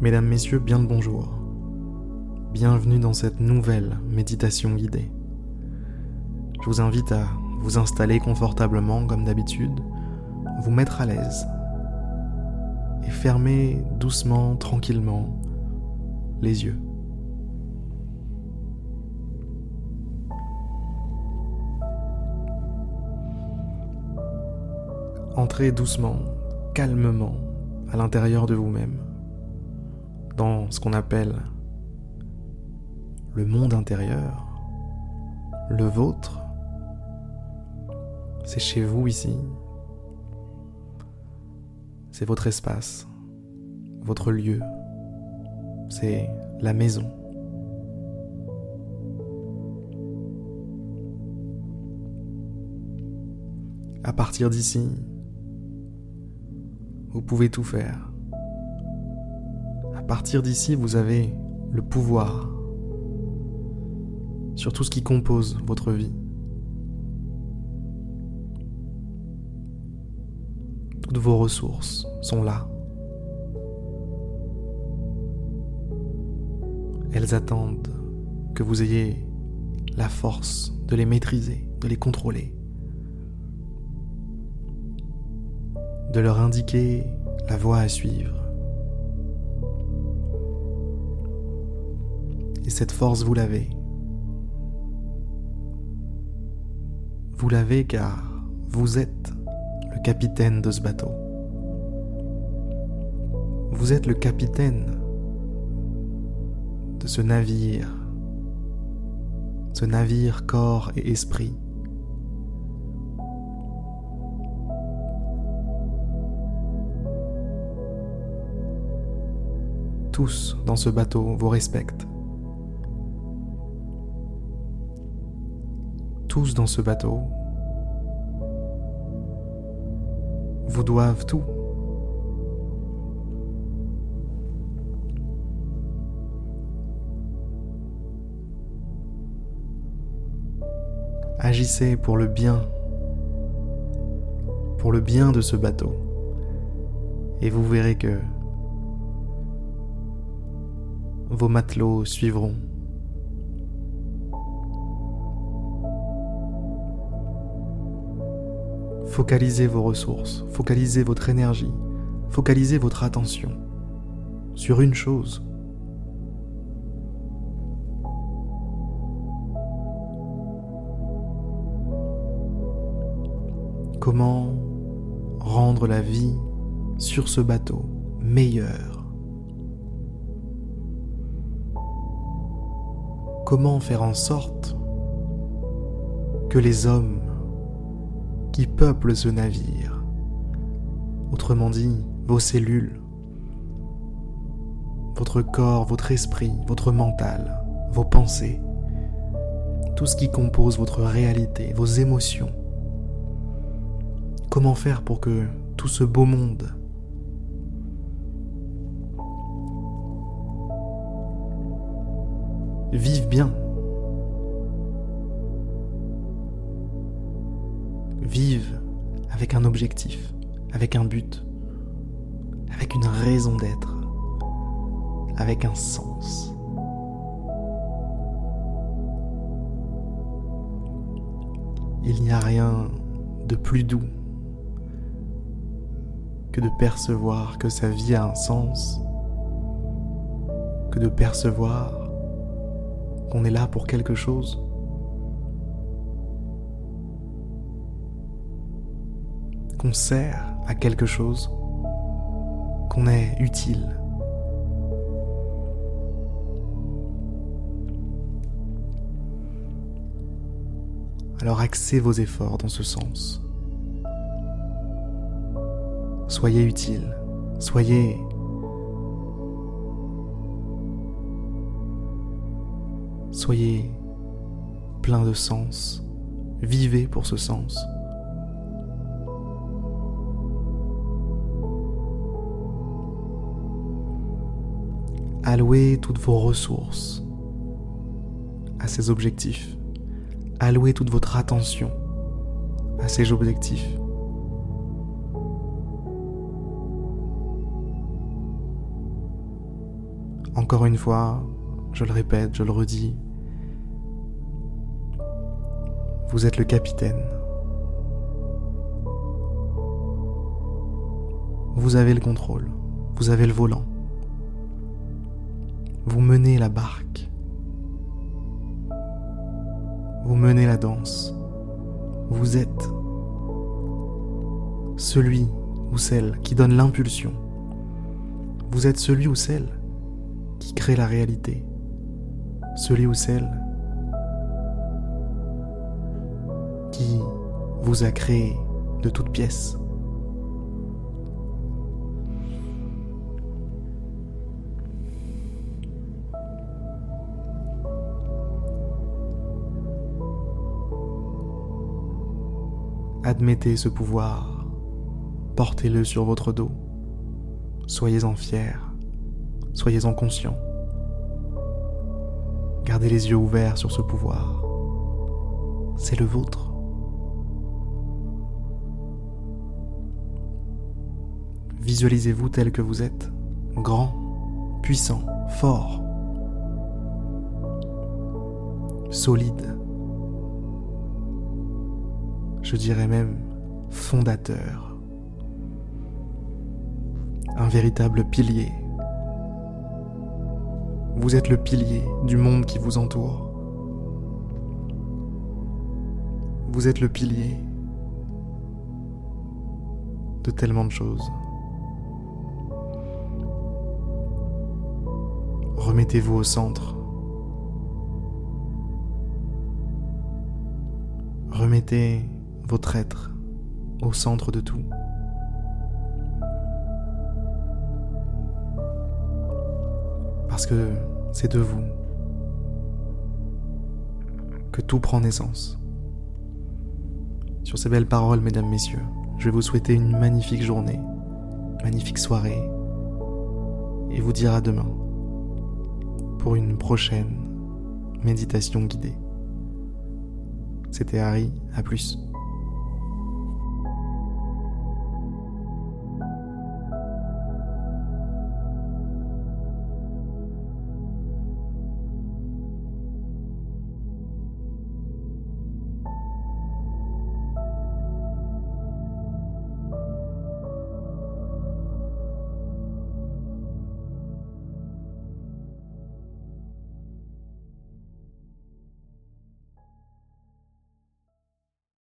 Mesdames, Messieurs, bien le bonjour. Bienvenue dans cette nouvelle méditation guidée. Je vous invite à vous installer confortablement comme d'habitude, vous mettre à l'aise et fermer doucement, tranquillement les yeux. Entrez doucement, calmement à l'intérieur de vous-même, dans ce qu'on appelle le monde intérieur, le vôtre. C'est chez vous ici. C'est votre espace, votre lieu. C'est la maison. À partir d'ici, vous pouvez tout faire. Partir d'ici, vous avez le pouvoir sur tout ce qui compose votre vie. Toutes vos ressources sont là. Elles attendent que vous ayez la force de les maîtriser, de les contrôler. de leur indiquer la voie à suivre. Et cette force, vous l'avez. Vous l'avez car vous êtes le capitaine de ce bateau. Vous êtes le capitaine de ce navire, ce navire corps et esprit tous dans ce bateau vous respectent. Dans ce bateau vous doivent tout. Agissez pour le bien, pour le bien de ce bateau, et vous verrez que vos matelots suivront. Focalisez vos ressources, focalisez votre énergie, focalisez votre attention sur une chose. Comment rendre la vie sur ce bateau meilleure? Comment faire en sorte que les hommes qui peuplent ce navire, autrement dit vos cellules, votre corps, votre esprit, votre mental, vos pensées, tout ce qui compose votre réalité, vos émotions, comment faire pour que tout ce beau monde Vive bien? Vive avec un objectif, avec un but, avec une raison d'être, avec un sens. Il n'y a rien de plus doux que de percevoir que sa vie a un sens, que de percevoir qu'on est là pour quelque chose. Qu'on sert à quelque chose, qu'on est utile. Alors axez vos efforts dans ce sens. Soyez utile, soyez Soyez plein de sens. Vivez pour ce sens. Allouez toutes vos ressources à ces objectifs. Allouez toute votre attention à ces objectifs. Encore une fois, je le répète, je le redis, vous êtes le capitaine. Vous avez le contrôle, vous avez le volant. Vous menez la barque. Vous menez la danse. Vous êtes celui ou celle qui donne l'impulsion. Vous êtes celui ou celle qui crée la réalité. Celui ou celle qui vous a créé de toutes pièces. Admettez ce pouvoir, portez-le sur votre dos, soyez-en fiers, soyez-en conscients. Gardez les yeux ouverts sur ce pouvoir, c'est le vôtre. Visualisez-vous tel que vous êtes, grand, puissant, fort, solide je dirais même fondateur, un véritable pilier. Vous êtes le pilier du monde qui vous entoure. Vous êtes le pilier de tellement de choses. Remettez-vous au centre. Remettez votre être au centre de tout. Parce que c'est de vous que tout prend naissance. Sur ces belles paroles, mesdames, messieurs, je vais vous souhaiter une magnifique journée, magnifique soirée, et vous dire à demain pour une prochaine méditation guidée. C'était Harry, à plus.